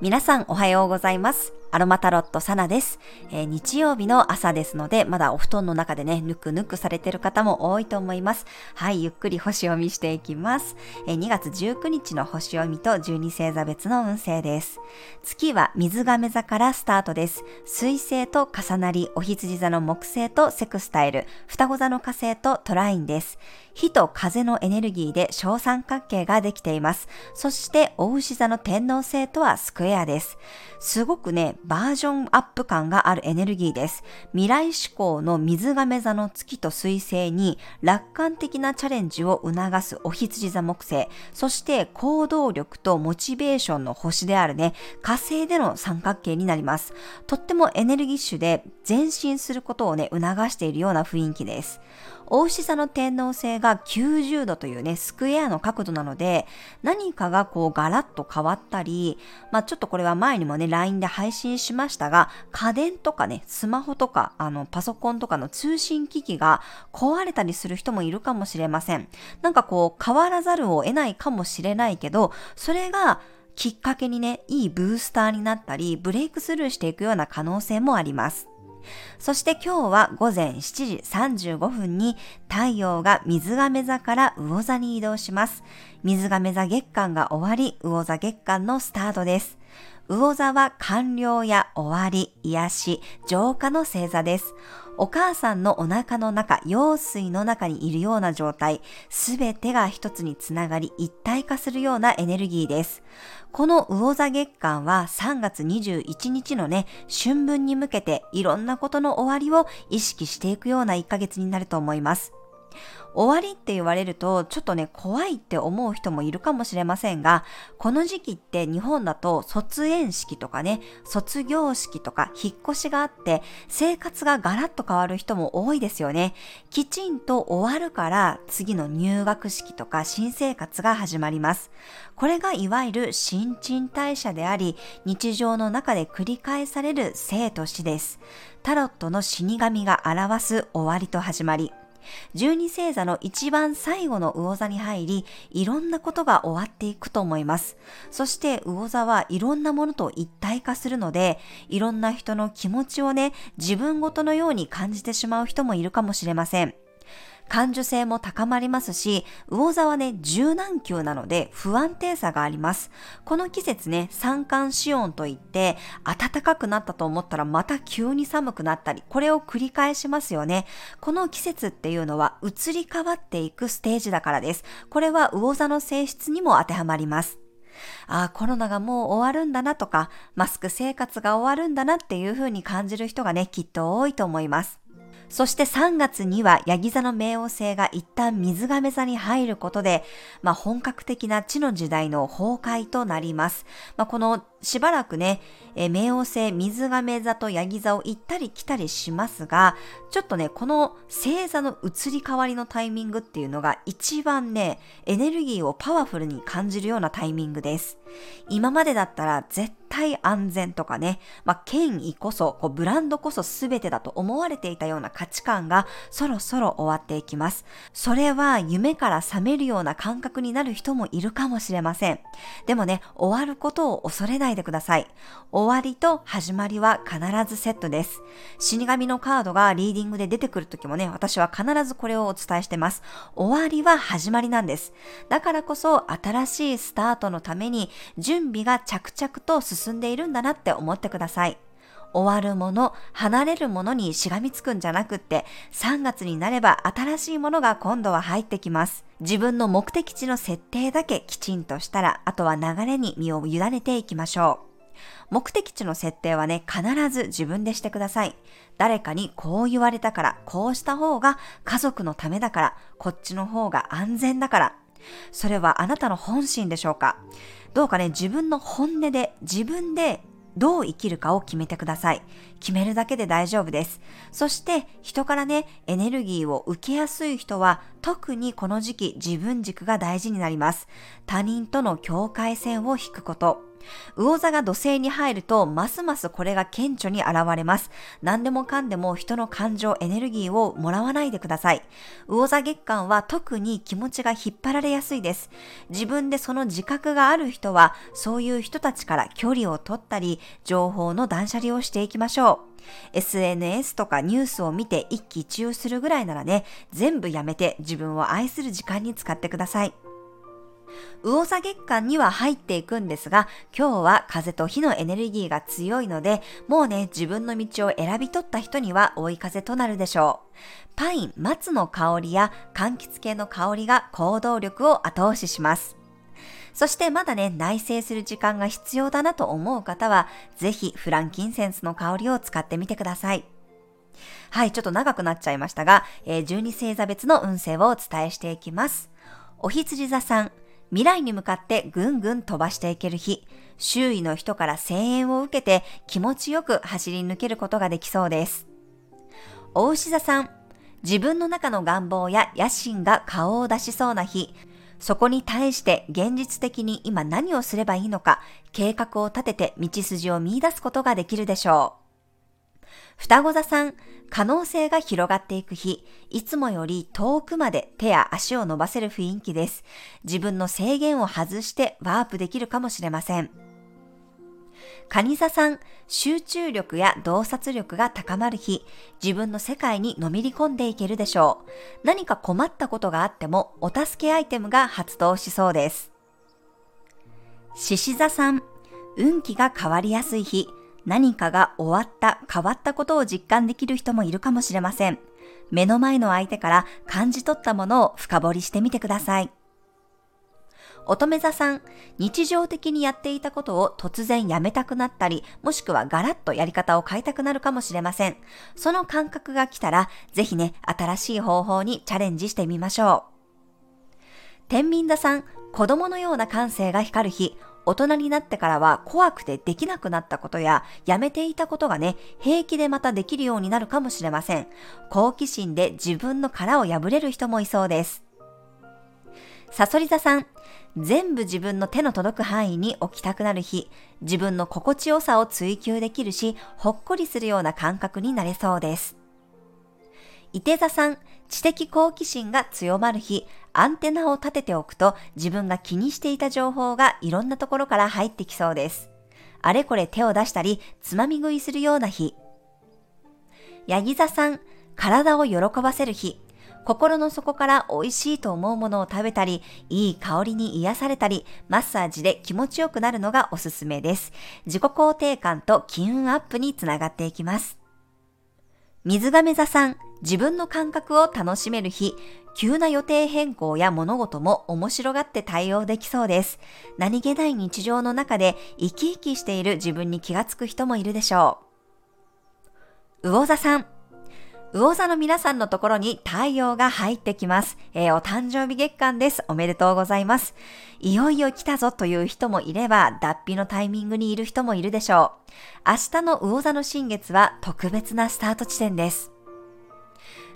皆さんおはようございます。アロマタロットサナです、えー、日曜日の朝ですので、まだお布団の中でね、ぬくぬくされてる方も多いと思います。はい、ゆっくり星読みしていきます。えー、2月19日の星読みと12星座別の運勢です。月は水亀座からスタートです。水星と重なり、お羊座の木星とセクスタイル、双子座の火星とトラインです。火と風のエネルギーで小三角形ができています。そして、お牛座の天皇星とはスクエアです。すごくね、バージョンアップ感があるエネルギーです。未来志向の水亀座の月と水星に楽観的なチャレンジを促すお羊座木星、そして行動力とモチベーションの星であるね、火星での三角形になります。とってもエネルギッシュで前進することをね、促しているような雰囲気です。大牛座の天皇星が90度というね、スクエアの角度なので、何かがこうガラッと変わったり、まあちょっとこれは前にもね、LINE で配信しましたが、家電とかね、スマホとか、あの、パソコンとかの通信機器が壊れたりする人もいるかもしれません。なんかこう、変わらざるを得ないかもしれないけど、それがきっかけにね、いいブースターになったり、ブレイクスルーしていくような可能性もあります。そして今日は午前7時35分に太陽が水亀座から魚座に移動します。水亀座月間が終わり、魚座月間のスタートです。魚座は完了や終わり、癒し、浄化の星座です。お母さんのお腹の中、羊水の中にいるような状態、すべてが一つにつながり一体化するようなエネルギーです。この魚座月間は3月21日のね、春分に向けていろんなことの終わりを意識していくような1ヶ月になると思います。終わりって言われるとちょっとね怖いって思う人もいるかもしれませんがこの時期って日本だと卒園式とかね卒業式とか引っ越しがあって生活がガラッと変わる人も多いですよね。きちんと終わるから次の入学式とか新生活が始まります。これがいわゆる新陳代謝であり日常の中で繰り返される生と死です。タロットの死神が表す終わりと始まり。十二星座の一番最後の魚座に入り、いろんなことが終わっていくと思います。そして魚座はいろんなものと一体化するので、いろんな人の気持ちをね、自分ごとのように感じてしまう人もいるかもしれません。感受性も高まりますし、魚座はね、柔軟球なので不安定さがあります。この季節ね、三寒四温といって、暖かくなったと思ったらまた急に寒くなったり、これを繰り返しますよね。この季節っていうのは移り変わっていくステージだからです。これは魚座の性質にも当てはまります。ああ、コロナがもう終わるんだなとか、マスク生活が終わるんだなっていう風に感じる人がね、きっと多いと思います。そして3月にはヤギ座の冥王星が一旦水亀座に入ることで、まあ、本格的な地の時代の崩壊となります。まあ、このしばらくね、え冥王星、水亀座とヤギ座を行ったり来たりしますが、ちょっとね、この星座の移り変わりのタイミングっていうのが一番ね、エネルギーをパワフルに感じるようなタイミングです。今までだったら絶対安全とかね、まあ、権威こそ、こうブランドこそ全てだと思われていたような価値観がそろそろ終わっていきます。それは夢から覚めるような感覚になる人もいるかもしれません。でもね、終わることを恐れないでください。終わりと始まりは必ずセットです。死神のカードがリーディングで出てくるときもね、私は必ずこれをお伝えしてます。終わりは始まりなんです。だからこそ新しいスタートのために準備が着々と進んでいるんだなって思ってください。終わるもの、離れるものにしがみつくんじゃなくって、3月になれば新しいものが今度は入ってきます。自分の目的地の設定だけきちんとしたら、あとは流れに身を委ねていきましょう。目的地の設定はね、必ず自分でしてください。誰かにこう言われたから、こうした方が家族のためだから、こっちの方が安全だから。それはあなたの本心でしょうか？どうかね、自分の本音で、自分でどう生きるかを決めてください。決めるだけで大丈夫です。そして人からね、エネルギーを受けやすい人は特にこの時期自分軸が大事になります。他人との境界線を引くこと。魚座が土星に入ると、ますますこれが顕著に現れます。何でもかんでも人の感情、エネルギーをもらわないでください。魚座月間は特に気持ちが引っ張られやすいです。自分でその自覚がある人は、そういう人たちから距離を取ったり、情報の断捨離をしていきましょう。SNS とかニュースを見て一喜一憂するぐらいならね、全部やめて自分を愛する時間に使ってください。魚座月間には入っていくんですが、今日は風と火のエネルギーが強いので、もうね、自分の道を選び取った人には追い風となるでしょう。パイン、松の香りや柑橘系の香りが行動力を後押しします。そしてまだね、内省する時間が必要だなと思う方は、ぜひフランキンセンスの香りを使ってみてください。はい、ちょっと長くなっちゃいましたが、えー、12星座別の運勢をお伝えしていきます。お羊座さん、未来に向かってぐんぐん飛ばしていける日、周囲の人から声援を受けて気持ちよく走り抜けることができそうです。お牛座さん、自分の中の願望や野心が顔を出しそうな日、そこに対して現実的に今何をすればいいのか、計画を立てて道筋を見出すことができるでしょう。双子座さん、可能性が広がっていく日、いつもより遠くまで手や足を伸ばせる雰囲気です。自分の制限を外してワープできるかもしれません。蟹座さん、集中力や洞察力が高まる日、自分の世界にのめり込んでいけるでしょう。何か困ったことがあっても、お助けアイテムが発動しそうです。獅子座さん、運気が変わりやすい日、何かが終わった、変わったことを実感できる人もいるかもしれません。目の前の相手から感じ取ったものを深掘りしてみてください。乙女座さん、日常的にやっていたことを突然やめたくなったり、もしくはガラッとやり方を変えたくなるかもしれません。その感覚が来たら、ぜひね、新しい方法にチャレンジしてみましょう。天秤座さん、子供のような感性が光る日、大人になってからは怖くてできなくなったことや、やめていたことがね、平気でまたできるようになるかもしれません。好奇心で自分の殻を破れる人もいそうです。サソリ座さん、全部自分の手の届く範囲に置きたくなる日、自分の心地よさを追求できるし、ほっこりするような感覚になれそうです。伊手座さん、知的好奇心が強まる日、アンテナを立てておくと自分が気にしていた情報がいろんなところから入ってきそうです。あれこれ手を出したり、つまみ食いするような日。ヤギ座さん、体を喜ばせる日。心の底から美味しいと思うものを食べたり、いい香りに癒されたり、マッサージで気持ちよくなるのがおすすめです。自己肯定感と気運アップにつながっていきます。水亀座さん、自分の感覚を楽しめる日、急な予定変更や物事も面白がって対応できそうです。何気ない日常の中で生き生きしている自分に気がつく人もいるでしょう。魚座さん、魚座の皆さんのところに太陽が入ってきます。えー、お誕生日月間です。おめでとうございます。いよいよ来たぞという人もいれば、脱皮のタイミングにいる人もいるでしょう。明日の魚座の新月は特別なスタート地点です。